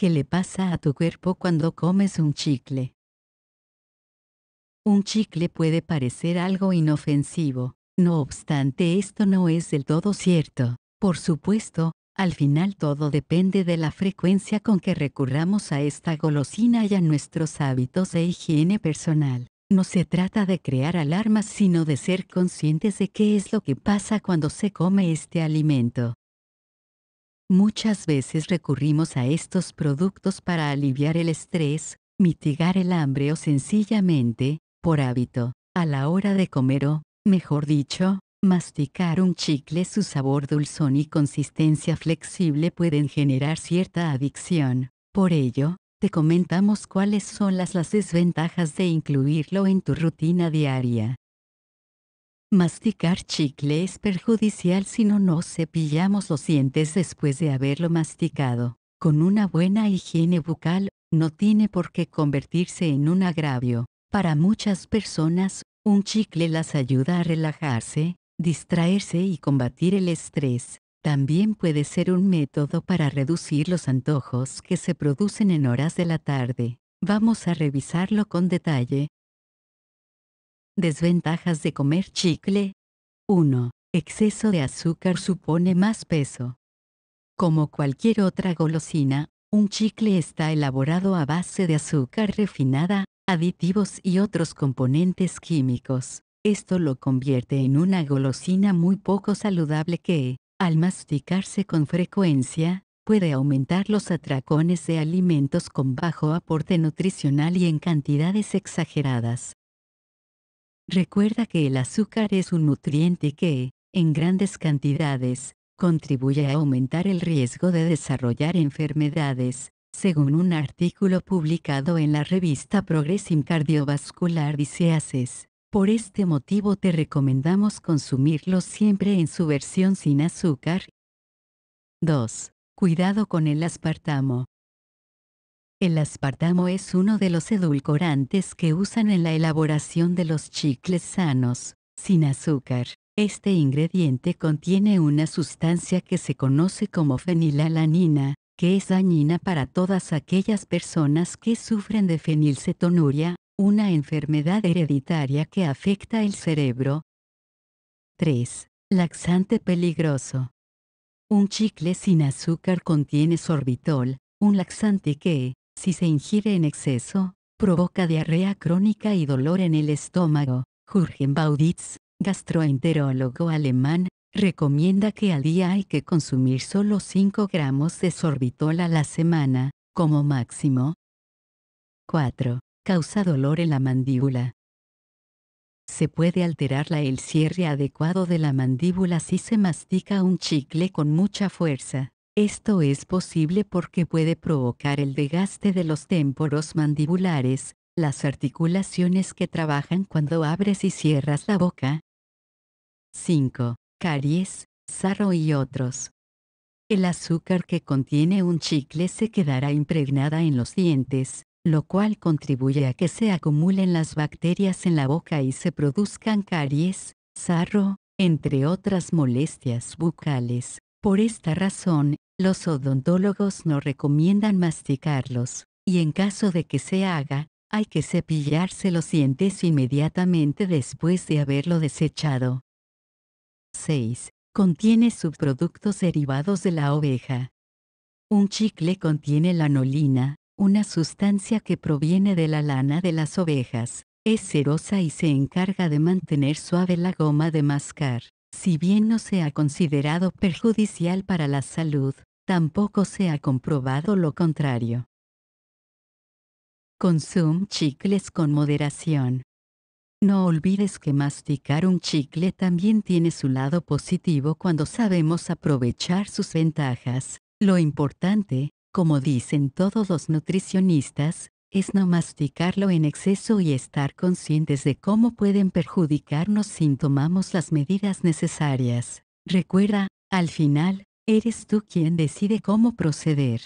¿Qué le pasa a tu cuerpo cuando comes un chicle? Un chicle puede parecer algo inofensivo, no obstante esto no es del todo cierto. Por supuesto, al final todo depende de la frecuencia con que recurramos a esta golosina y a nuestros hábitos de higiene personal. No se trata de crear alarmas sino de ser conscientes de qué es lo que pasa cuando se come este alimento. Muchas veces recurrimos a estos productos para aliviar el estrés, mitigar el hambre o sencillamente, por hábito, a la hora de comer o, mejor dicho, masticar un chicle su sabor dulzón y consistencia flexible pueden generar cierta adicción. Por ello, te comentamos cuáles son las, las desventajas de incluirlo en tu rutina diaria. Masticar chicle es perjudicial si no nos cepillamos los dientes después de haberlo masticado. Con una buena higiene bucal, no tiene por qué convertirse en un agravio. Para muchas personas, un chicle las ayuda a relajarse, distraerse y combatir el estrés. También puede ser un método para reducir los antojos que se producen en horas de la tarde. Vamos a revisarlo con detalle. Desventajas de comer chicle. 1. Exceso de azúcar supone más peso. Como cualquier otra golosina, un chicle está elaborado a base de azúcar refinada, aditivos y otros componentes químicos. Esto lo convierte en una golosina muy poco saludable que, al masticarse con frecuencia, puede aumentar los atracones de alimentos con bajo aporte nutricional y en cantidades exageradas. Recuerda que el azúcar es un nutriente que, en grandes cantidades, contribuye a aumentar el riesgo de desarrollar enfermedades, según un artículo publicado en la revista Progressive Cardiovascular Diseases. Por este motivo te recomendamos consumirlo siempre en su versión sin azúcar. 2. Cuidado con el aspartamo. El aspartamo es uno de los edulcorantes que usan en la elaboración de los chicles sanos, sin azúcar. Este ingrediente contiene una sustancia que se conoce como fenilalanina, que es dañina para todas aquellas personas que sufren de fenilcetonuria, una enfermedad hereditaria que afecta el cerebro. 3. Laxante peligroso. Un chicle sin azúcar contiene sorbitol, un laxante que, si se ingiere en exceso, provoca diarrea crónica y dolor en el estómago. Jürgen Bauditz, gastroenterólogo alemán, recomienda que al día hay que consumir solo 5 gramos de sorbitol a la semana, como máximo. 4 causa dolor en la mandíbula. Se puede alterar la el cierre adecuado de la mandíbula si se mastica un chicle con mucha fuerza. Esto es posible porque puede provocar el desgaste de los témporos mandibulares, las articulaciones que trabajan cuando abres y cierras la boca. 5. Caries, sarro y otros. El azúcar que contiene un chicle se quedará impregnada en los dientes, lo cual contribuye a que se acumulen las bacterias en la boca y se produzcan caries, sarro, entre otras molestias bucales. Por esta razón, los odontólogos no recomiendan masticarlos, y en caso de que se haga, hay que cepillarse los dientes inmediatamente después de haberlo desechado. 6. Contiene subproductos derivados de la oveja. Un chicle contiene lanolina, una sustancia que proviene de la lana de las ovejas. Es cerosa y se encarga de mantener suave la goma de mascar. Si bien no se ha considerado perjudicial para la salud, tampoco se ha comprobado lo contrario. Consum chicles con moderación. No olvides que masticar un chicle también tiene su lado positivo cuando sabemos aprovechar sus ventajas. Lo importante, como dicen todos los nutricionistas, es no masticarlo en exceso y estar conscientes de cómo pueden perjudicarnos si tomamos las medidas necesarias. Recuerda, al final, eres tú quien decide cómo proceder.